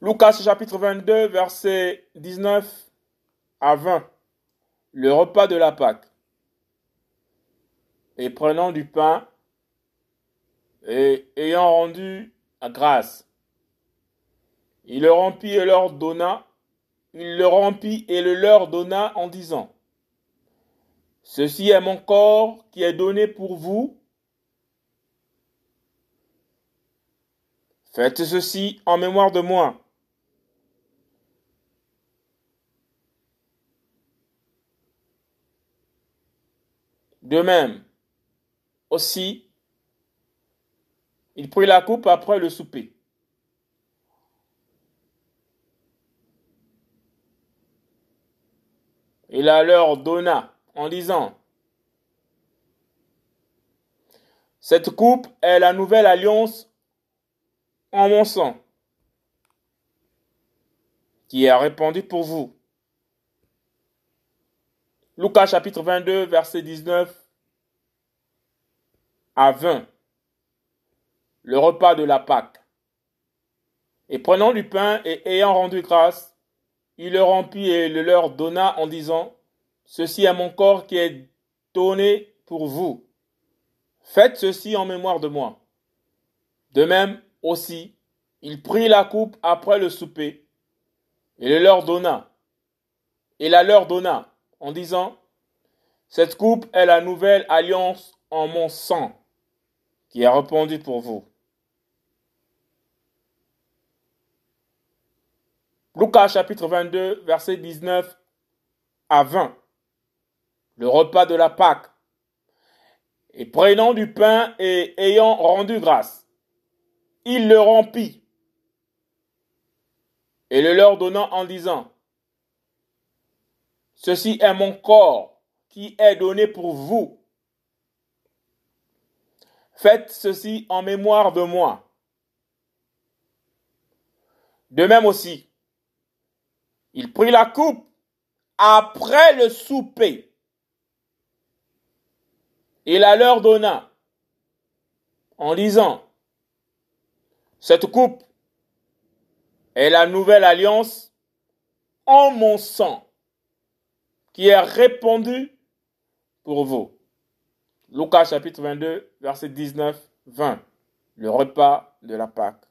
Lucas chapitre 22, verset 19 à 20. Le repas de la Pâque. Et prenant du pain, et ayant rendu grâce, il le remplit et leur donna, il le remplit et le leur donna en disant, Ceci est mon corps qui est donné pour vous. Faites ceci en mémoire de moi. De même, aussi, il prit la coupe après le souper. Il la leur donna en disant, Cette coupe est la nouvelle alliance en mon sang, qui est répandue pour vous. Lucas chapitre 22, verset 19 à 20. Le repas de la Pâque. Et prenant du pain et ayant rendu grâce, il le remplit et le leur donna en disant, Ceci est mon corps qui est donné pour vous. Faites ceci en mémoire de moi. De même aussi, il prit la coupe après le souper et le leur donna. Et la leur donna en disant, Cette coupe est la nouvelle alliance en mon sang, qui est répandu pour vous. Lucas chapitre 22, verset 19 à 20. Le repas de la Pâque. Et prenant du pain et ayant rendu grâce, il le remplit et le leur donnant en disant, Ceci est mon corps qui est donné pour vous. Faites ceci en mémoire de moi. De même aussi, il prit la coupe après le souper. Il la leur donna en disant, cette coupe est la nouvelle alliance en mon sang qui est répandu pour vous. Lucas chapitre 22, verset 19, 20. Le repas de la Pâque.